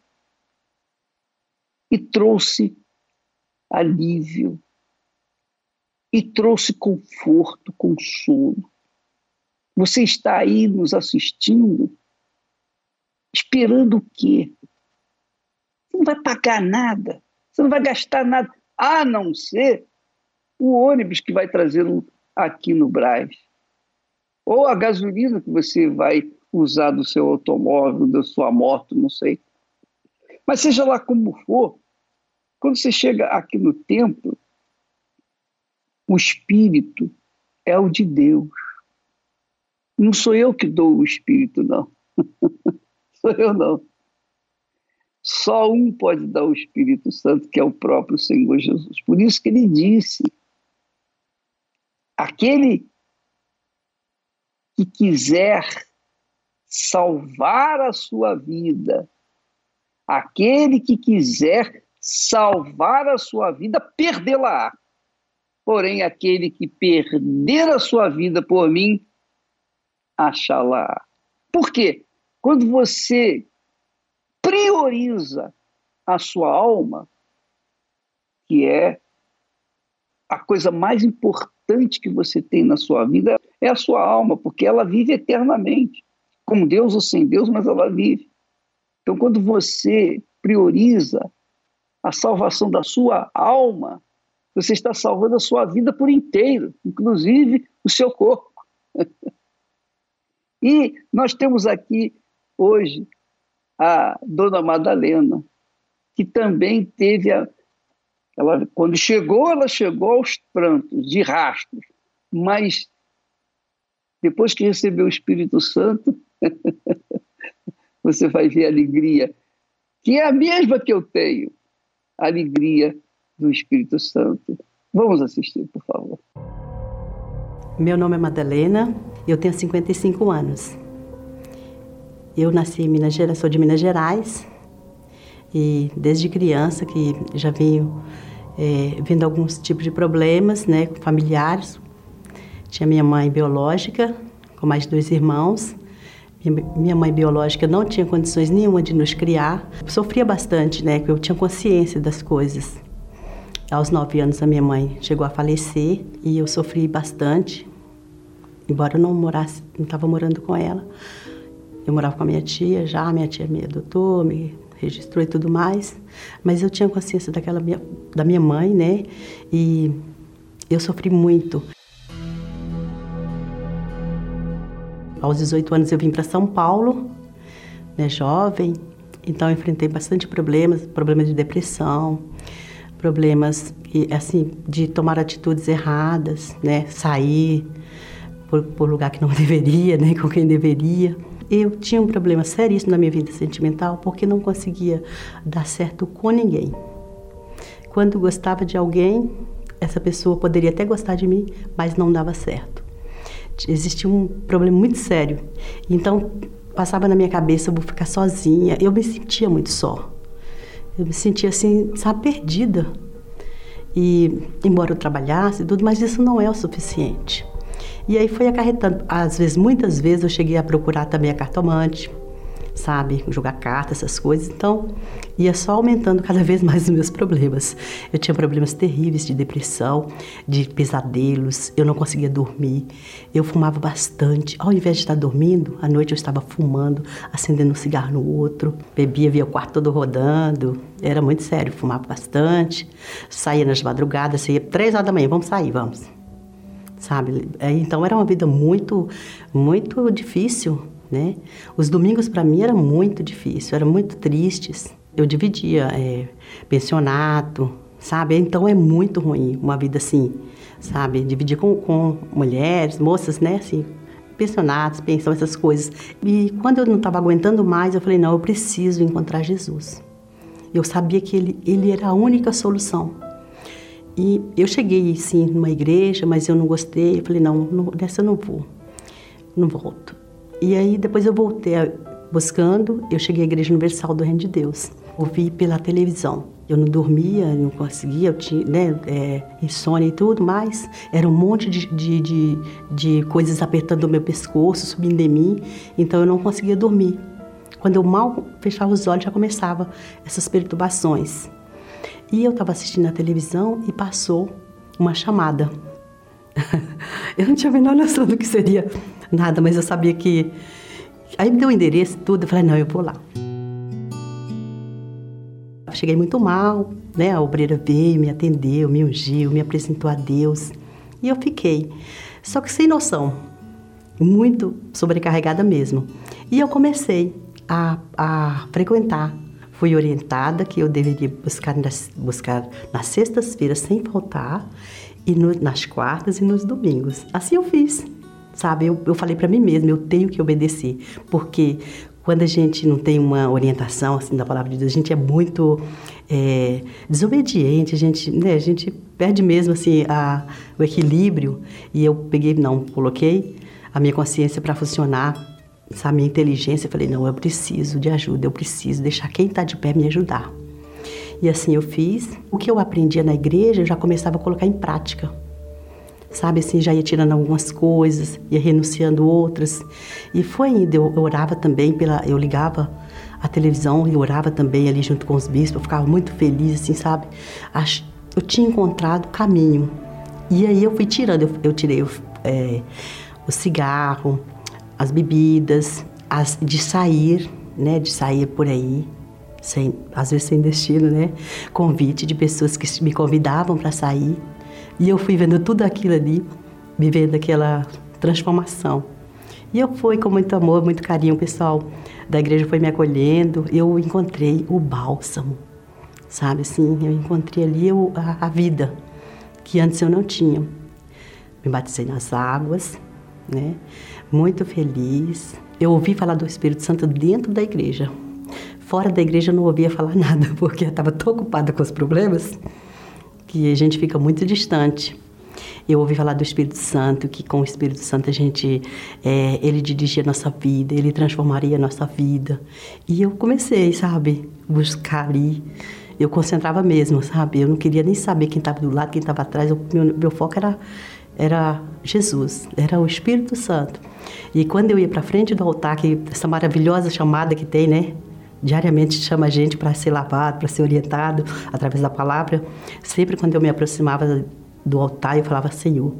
e trouxe alívio, e trouxe conforto, consolo. Você está aí nos assistindo, esperando o quê? Você não vai pagar nada, você não vai gastar nada, a não ser o ônibus que vai trazê-lo aqui no Braz, ou a gasolina que você vai usar do seu automóvel, da sua moto, não sei. Mas seja lá como for, quando você chega aqui no templo, o Espírito é o de Deus. Não sou eu que dou o Espírito, não. sou eu, não. Só um pode dar o Espírito Santo, que é o próprio Senhor Jesus. Por isso que ele disse: aquele que quiser salvar a sua vida, aquele que quiser salvar a sua vida, perdê-la. Porém, aquele que perder a sua vida por mim, achará. Por quê? Quando você prioriza a sua alma, que é a coisa mais importante que você tem na sua vida, é a sua alma, porque ela vive eternamente, com Deus ou sem Deus, mas ela vive. Então, quando você prioriza a salvação da sua alma, você está salvando a sua vida por inteiro, inclusive o seu corpo. e nós temos aqui hoje a Dona Madalena, que também teve a, Ela, quando chegou, ela chegou aos prantos, de rastros, mas depois que recebeu o Espírito Santo, você vai ver a alegria, que é a mesma que eu tenho, a alegria do Espírito Santo. Vamos assistir, por favor. Meu nome é Madalena, eu tenho 55 anos. Eu nasci em Minas Gerais, sou de Minas Gerais, e desde criança que já venho é, vendo alguns tipos de problemas, né, familiares. Tinha minha mãe biológica, com mais dois irmãos. Minha mãe biológica não tinha condições nenhuma de nos criar. Sofria bastante, né, porque eu tinha consciência das coisas. Aos nove anos a minha mãe chegou a falecer e eu sofri bastante, embora eu não morasse, não estava morando com ela. Eu morava com a minha tia já, minha tia me adotou, me registrou e tudo mais, mas eu tinha consciência daquela minha, da minha mãe, né? E eu sofri muito. Aos 18 anos eu vim para São Paulo, né, jovem, então enfrentei bastante problemas, problemas de depressão, problemas assim de tomar atitudes erradas, né, sair por, por lugar que não deveria, né, com quem deveria eu tinha um problema seríssimo na minha vida sentimental porque não conseguia dar certo com ninguém. Quando gostava de alguém, essa pessoa poderia até gostar de mim, mas não dava certo. Existia um problema muito sério. Então, passava na minha cabeça, eu vou ficar sozinha. Eu me sentia muito só. Eu me sentia assim, sabe, perdida. E, embora eu trabalhasse e tudo, mas isso não é o suficiente. E aí foi acarretando. Às vezes, muitas vezes eu cheguei a procurar também a cartomante, sabe? Jogar cartas, essas coisas. Então, ia só aumentando cada vez mais os meus problemas. Eu tinha problemas terríveis de depressão, de pesadelos, eu não conseguia dormir. Eu fumava bastante. Ao invés de estar dormindo, à noite eu estava fumando, acendendo um cigarro no outro. Bebia, via o quarto todo rodando. Era muito sério, fumava bastante. Saía nas madrugadas, saía três horas da manhã, vamos sair, vamos sabe? É, então era uma vida muito, muito difícil, né? Os domingos para mim era muito difícil, eram muito tristes. Eu dividia é, pensionato, sabe? Então é muito ruim uma vida assim, sabe? Dividir com, com mulheres, moças, né? Assim, pensionatos, pensão, essas coisas. E quando eu não estava aguentando mais, eu falei, não, eu preciso encontrar Jesus. Eu sabia que ele, ele era a única solução. E eu cheguei, sim, numa igreja, mas eu não gostei. Eu falei, não, não dessa eu não vou, não volto. E aí depois eu voltei buscando, eu cheguei à Igreja Universal do Reino de Deus. Ouvi pela televisão. Eu não dormia, não conseguia, eu tinha né, é, insônia e tudo, mas era um monte de, de, de, de coisas apertando o meu pescoço, subindo em mim, então eu não conseguia dormir. Quando eu mal fechava os olhos, já começava essas perturbações. E eu estava assistindo a televisão e passou uma chamada. eu não tinha a menor noção do que seria nada, mas eu sabia que. Aí me deu o endereço tudo, eu falei, não, eu vou lá. Cheguei muito mal, né? A obreira veio, me atendeu, me ungiu, me apresentou a Deus. E eu fiquei. Só que sem noção, muito sobrecarregada mesmo. E eu comecei a, a frequentar Fui orientada que eu deveria buscar nas, buscar nas sextas-feiras sem faltar e no, nas quartas e nos domingos. Assim eu fiz, sabe? Eu, eu falei para mim mesma, eu tenho que obedecer, porque quando a gente não tem uma orientação assim da palavra de Deus, a gente é muito é, desobediente, a gente, né, a gente perde mesmo assim a, o equilíbrio. E eu peguei, não, coloquei a minha consciência para funcionar essa minha inteligência, eu falei, não, eu preciso de ajuda, eu preciso deixar quem está de pé me ajudar. E assim eu fiz. O que eu aprendia na igreja, eu já começava a colocar em prática. Sabe assim, já ia tirando algumas coisas, ia renunciando outras. E foi indo, eu orava também pela, eu ligava a televisão e orava também ali junto com os bispos, eu ficava muito feliz assim, sabe? Eu tinha encontrado o caminho. E aí eu fui tirando, eu, eu tirei o, é, o cigarro, as bebidas, as, de sair, né, de sair por aí, sem, às vezes sem destino, né, convite de pessoas que me convidavam para sair, e eu fui vendo tudo aquilo ali, vivendo aquela transformação. E eu fui com muito amor, muito carinho, o pessoal da igreja foi me acolhendo, eu encontrei o bálsamo, sabe assim? Eu encontrei ali a, a vida que antes eu não tinha. Me batizei nas águas, né? Muito feliz. Eu ouvi falar do Espírito Santo dentro da igreja. Fora da igreja eu não ouvia falar nada, porque eu estava tão ocupada com os problemas que a gente fica muito distante. Eu ouvi falar do Espírito Santo, que com o Espírito Santo a gente, é, ele dirigia a nossa vida, ele transformaria a nossa vida. E eu comecei, sabe, buscar ali. Eu concentrava mesmo, sabe? Eu não queria nem saber quem estava do lado, quem estava atrás. O meu, meu foco era, era Jesus, era o Espírito Santo. E quando eu ia para frente do altar, que essa maravilhosa chamada que tem, né? diariamente chama a gente para ser lavado, para ser orientado através da palavra. Sempre quando eu me aproximava do altar, eu falava, Senhor,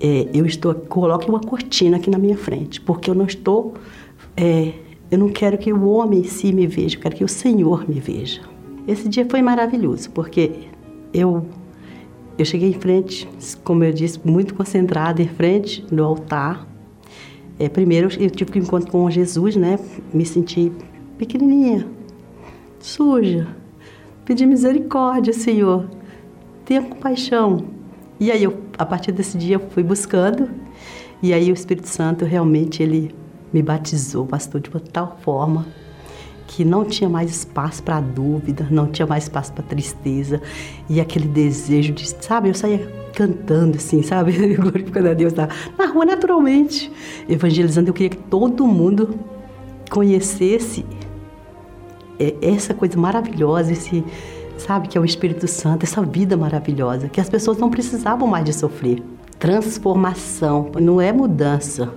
é, eu estou, coloque uma cortina aqui na minha frente, porque eu não estou, é, eu não quero que o homem em si me veja, eu quero que o Senhor me veja. Esse dia foi maravilhoso, porque eu eu cheguei em frente, como eu disse, muito concentrada em frente do altar. É, primeiro eu tive que encontro com Jesus, né? Me senti pequenininha, suja. Pedi misericórdia, Senhor. Tenha compaixão. E aí, eu, a partir desse dia, eu fui buscando. E aí, o Espírito Santo realmente ele me batizou, pastor, de uma tal forma que não tinha mais espaço para dúvida, não tinha mais espaço para tristeza e aquele desejo de, sabe, eu saía cantando assim, sabe, glorificando a Deus na, na rua naturalmente, evangelizando. Eu queria que todo mundo conhecesse é, essa coisa maravilhosa, esse, sabe, que é o Espírito Santo, essa vida maravilhosa, que as pessoas não precisavam mais de sofrer. Transformação, não é mudança,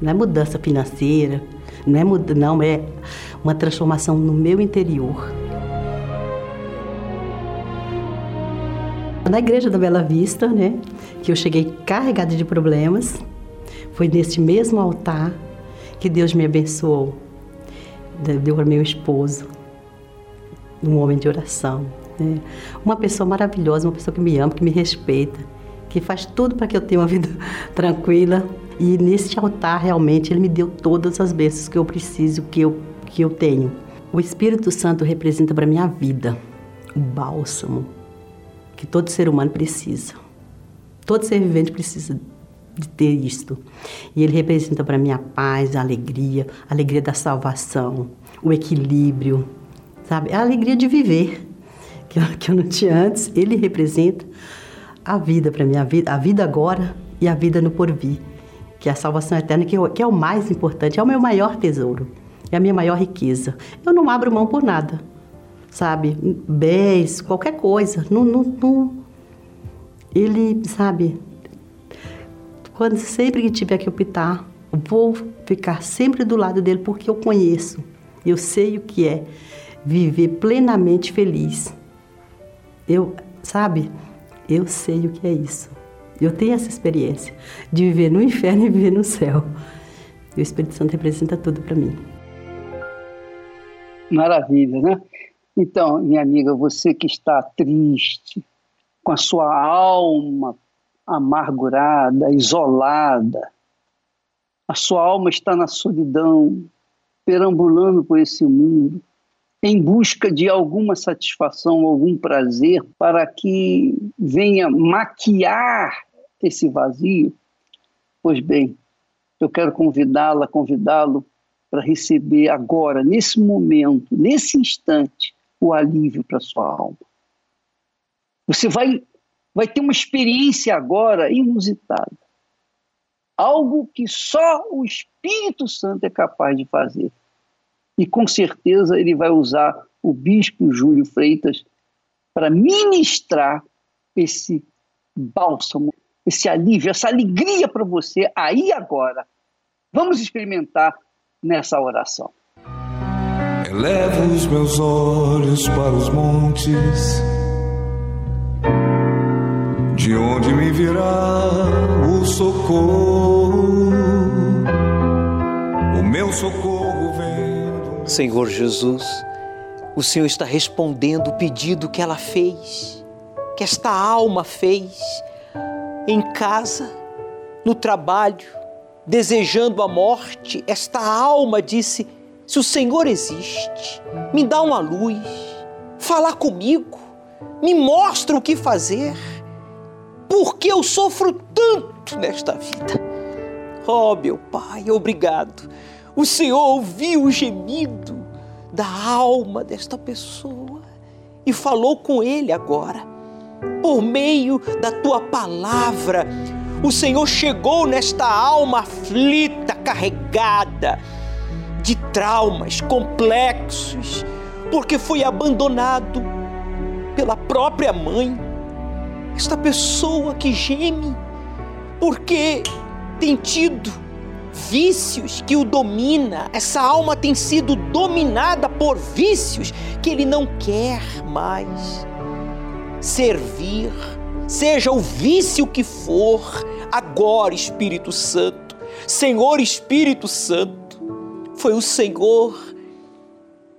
não é mudança financeira, não é, muda, não, é uma transformação no meu interior. Na igreja da Bela Vista, né, que eu cheguei carregada de problemas, foi nesse mesmo altar que Deus me abençoou. Deu para meu esposo, um homem de oração. Né? Uma pessoa maravilhosa, uma pessoa que me ama, que me respeita, que faz tudo para que eu tenha uma vida tranquila. E nesse altar, realmente, ele me deu todas as bênçãos que eu preciso, que eu, que eu tenho. O Espírito Santo representa para minha vida o bálsamo que todo ser humano precisa. Todo ser vivente precisa de ter isto. E ele representa para mim a paz, a alegria, a alegria da salvação, o equilíbrio, sabe? A alegria de viver, que eu, que eu não tinha antes. Ele representa a vida para mim, a vida, a vida agora e a vida no porvir, que é a salvação eterna, que, eu, que é o mais importante, é o meu maior tesouro, é a minha maior riqueza. Eu não abro mão por nada, sabe? Bens, qualquer coisa. Não, não, não. Ele, sabe, quando sempre que tiver que optar, vou ficar sempre do lado dele porque eu conheço. Eu sei o que é viver plenamente feliz. Eu, sabe? Eu sei o que é isso. Eu tenho essa experiência de viver no inferno e viver no céu. E o Espírito Santo representa tudo para mim. Maravilha, né? Então, minha amiga, você que está triste, com a sua alma amargurada, isolada. A sua alma está na solidão, perambulando por esse mundo, em busca de alguma satisfação, algum prazer, para que venha maquiar esse vazio. Pois bem, eu quero convidá-la, convidá-lo para receber agora, nesse momento, nesse instante, o alívio para sua alma. Você vai vai ter uma experiência agora inusitada. Algo que só o Espírito Santo é capaz de fazer. E com certeza ele vai usar o bispo Júlio Freitas para ministrar esse bálsamo, esse alívio, essa alegria para você aí agora. Vamos experimentar nessa oração. Elevo os meus olhos para os montes de onde me virá o socorro? O meu socorro vem. Senhor Jesus, o Senhor está respondendo o pedido que ela fez, que esta alma fez, em casa, no trabalho, desejando a morte. Esta alma disse: Se o Senhor existe, me dá uma luz falar comigo, me mostra o que fazer, porque eu sofro tanto nesta vida. Oh, meu Pai, obrigado. O Senhor ouviu o gemido da alma desta pessoa e falou com ele agora. Por meio da tua palavra, o Senhor chegou nesta alma aflita, carregada de traumas complexos, porque foi abandonado pela própria mãe. Esta pessoa que geme, porque tem tido vícios que o domina. Essa alma tem sido dominada por vícios que ele não quer mais servir. Seja o vício que for, agora, Espírito Santo, Senhor Espírito Santo, foi o Senhor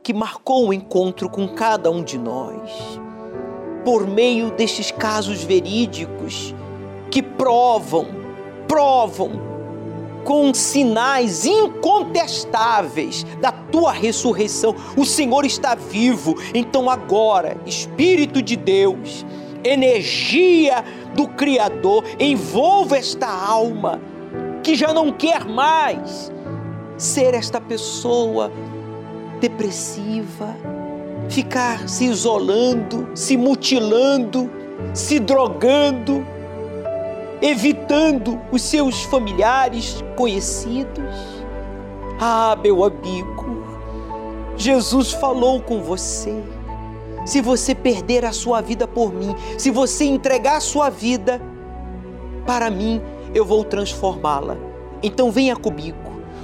que marcou o um encontro com cada um de nós. Por meio destes casos verídicos que provam, provam com sinais incontestáveis da tua ressurreição. O Senhor está vivo. Então, agora, Espírito de Deus, energia do Criador, envolva esta alma que já não quer mais ser esta pessoa depressiva, ficar se isolando, se mutilando, se drogando evitando os seus familiares conhecidos. Ah, meu amigo, Jesus falou com você. Se você perder a sua vida por mim, se você entregar a sua vida para mim, eu vou transformá-la. Então venha comigo.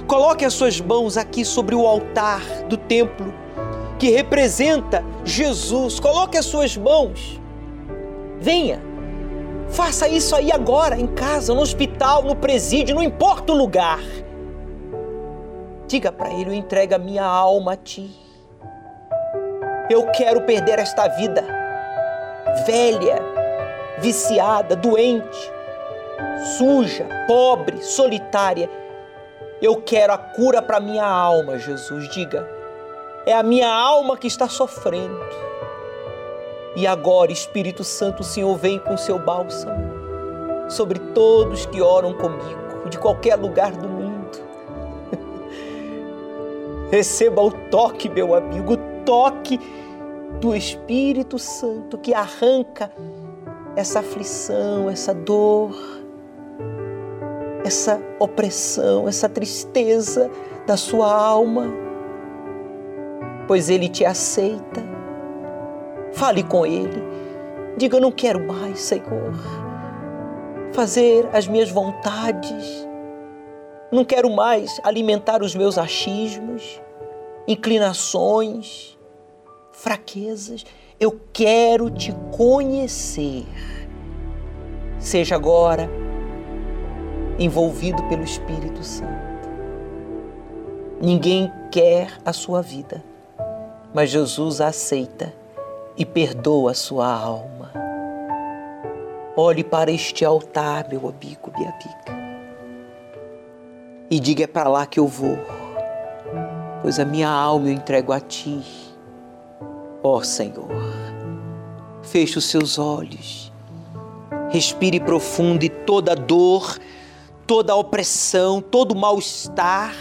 Coloque as suas mãos aqui sobre o altar do templo que representa Jesus. Coloque as suas mãos. Venha Faça isso aí agora, em casa, no hospital, no presídio, não importa o lugar. Diga para ele: eu entrego a minha alma a ti. Eu quero perder esta vida velha, viciada, doente, suja, pobre, solitária. Eu quero a cura para minha alma, Jesus. Diga, é a minha alma que está sofrendo. E agora, Espírito Santo, o Senhor vem com seu bálsamo sobre todos que oram comigo, de qualquer lugar do mundo. Receba o toque, meu amigo, toque do Espírito Santo que arranca essa aflição, essa dor, essa opressão, essa tristeza da sua alma, pois Ele te aceita Fale com Ele. Diga: não quero mais, Senhor, fazer as minhas vontades. Não quero mais alimentar os meus achismos, inclinações, fraquezas. Eu quero te conhecer. Seja agora envolvido pelo Espírito Santo. Ninguém quer a sua vida, mas Jesus a aceita e perdoa a sua alma. Olhe para este altar, meu amigo, minha amiga, e diga: é para lá que eu vou, pois a minha alma eu entrego a ti. Ó Senhor, feche os seus olhos, respire profundo e toda dor, toda opressão, todo mal-estar,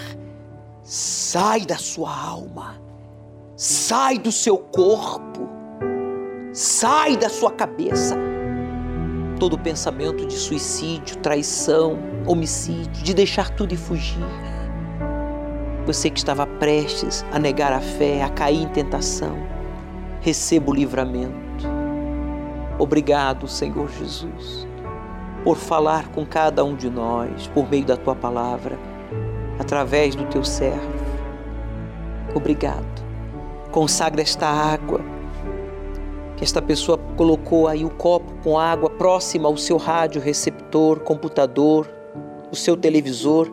sai da sua alma, sai do seu corpo Sai da sua cabeça todo pensamento de suicídio, traição, homicídio, de deixar tudo e fugir. Você que estava prestes a negar a fé, a cair em tentação, receba o livramento. Obrigado, Senhor Jesus, por falar com cada um de nós por meio da tua palavra, através do teu servo. Obrigado. Consagra esta água esta pessoa colocou aí o copo com água próxima ao seu rádio receptor, computador, o seu televisor,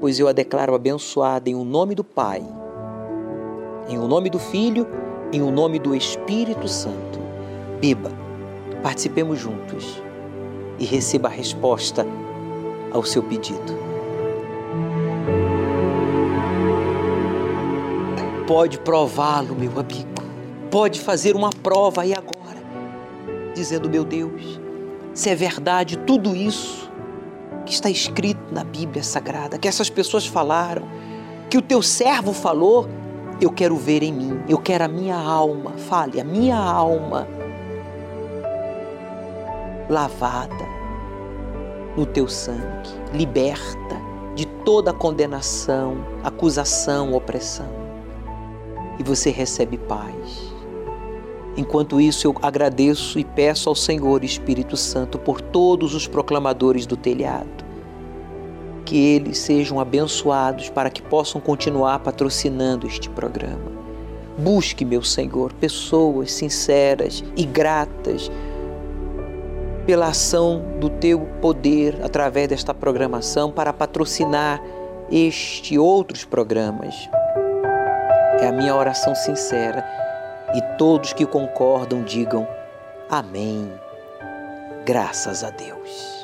pois eu a declaro abençoada em o nome do Pai, em o nome do Filho, em o nome do Espírito Santo. Beba, participemos juntos e receba a resposta ao seu pedido. Pode prová-lo, meu amigo pode fazer uma prova aí agora, dizendo: Meu Deus, se é verdade tudo isso que está escrito na Bíblia Sagrada, que essas pessoas falaram, que o teu servo falou, eu quero ver em mim, eu quero a minha alma, fale, a minha alma lavada no teu sangue, liberta de toda condenação, acusação, opressão. E você recebe paz. Enquanto isso, eu agradeço e peço ao Senhor Espírito Santo por todos os proclamadores do telhado. Que eles sejam abençoados para que possam continuar patrocinando este programa. Busque, meu Senhor, pessoas sinceras e gratas pela ação do teu poder através desta programação para patrocinar este e outros programas. É a minha oração sincera e todos que concordam digam amém. Graças a Deus.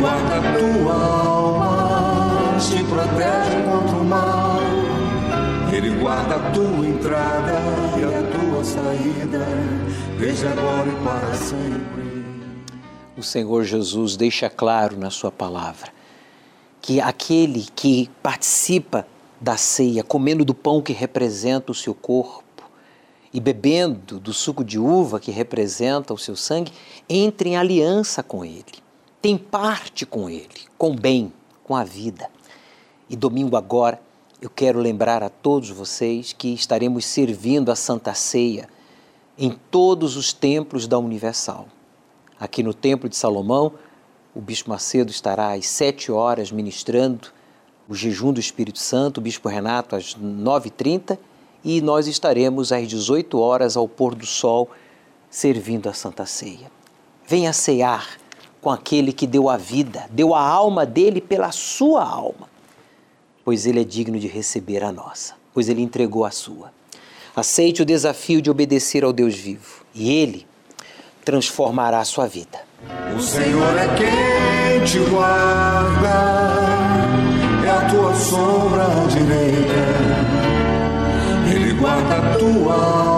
Guarda tua alma, te protege contra o mal. Ele guarda a tua entrada e a tua saída, desde agora e para sempre. O Senhor Jesus deixa claro na Sua palavra que aquele que participa da ceia, comendo do pão que representa o seu corpo e bebendo do suco de uva que representa o seu sangue, entre em aliança com Ele, tem parte com Ele, com o bem, com a vida. E domingo agora eu quero lembrar a todos vocês que estaremos servindo a Santa Ceia em todos os templos da Universal. Aqui no Templo de Salomão, o Bispo Macedo estará às sete horas ministrando o jejum do Espírito Santo, o Bispo Renato às 9h30 e nós estaremos às 18 horas ao pôr do sol servindo a Santa Ceia. Venha cear com aquele que deu a vida, deu a alma dele pela sua alma, pois ele é digno de receber a nossa, pois ele entregou a sua. Aceite o desafio de obedecer ao Deus vivo e ele transformará a sua vida. O Senhor é quem te guarda, é a tua sombra direita. Ele guarda a tua alma,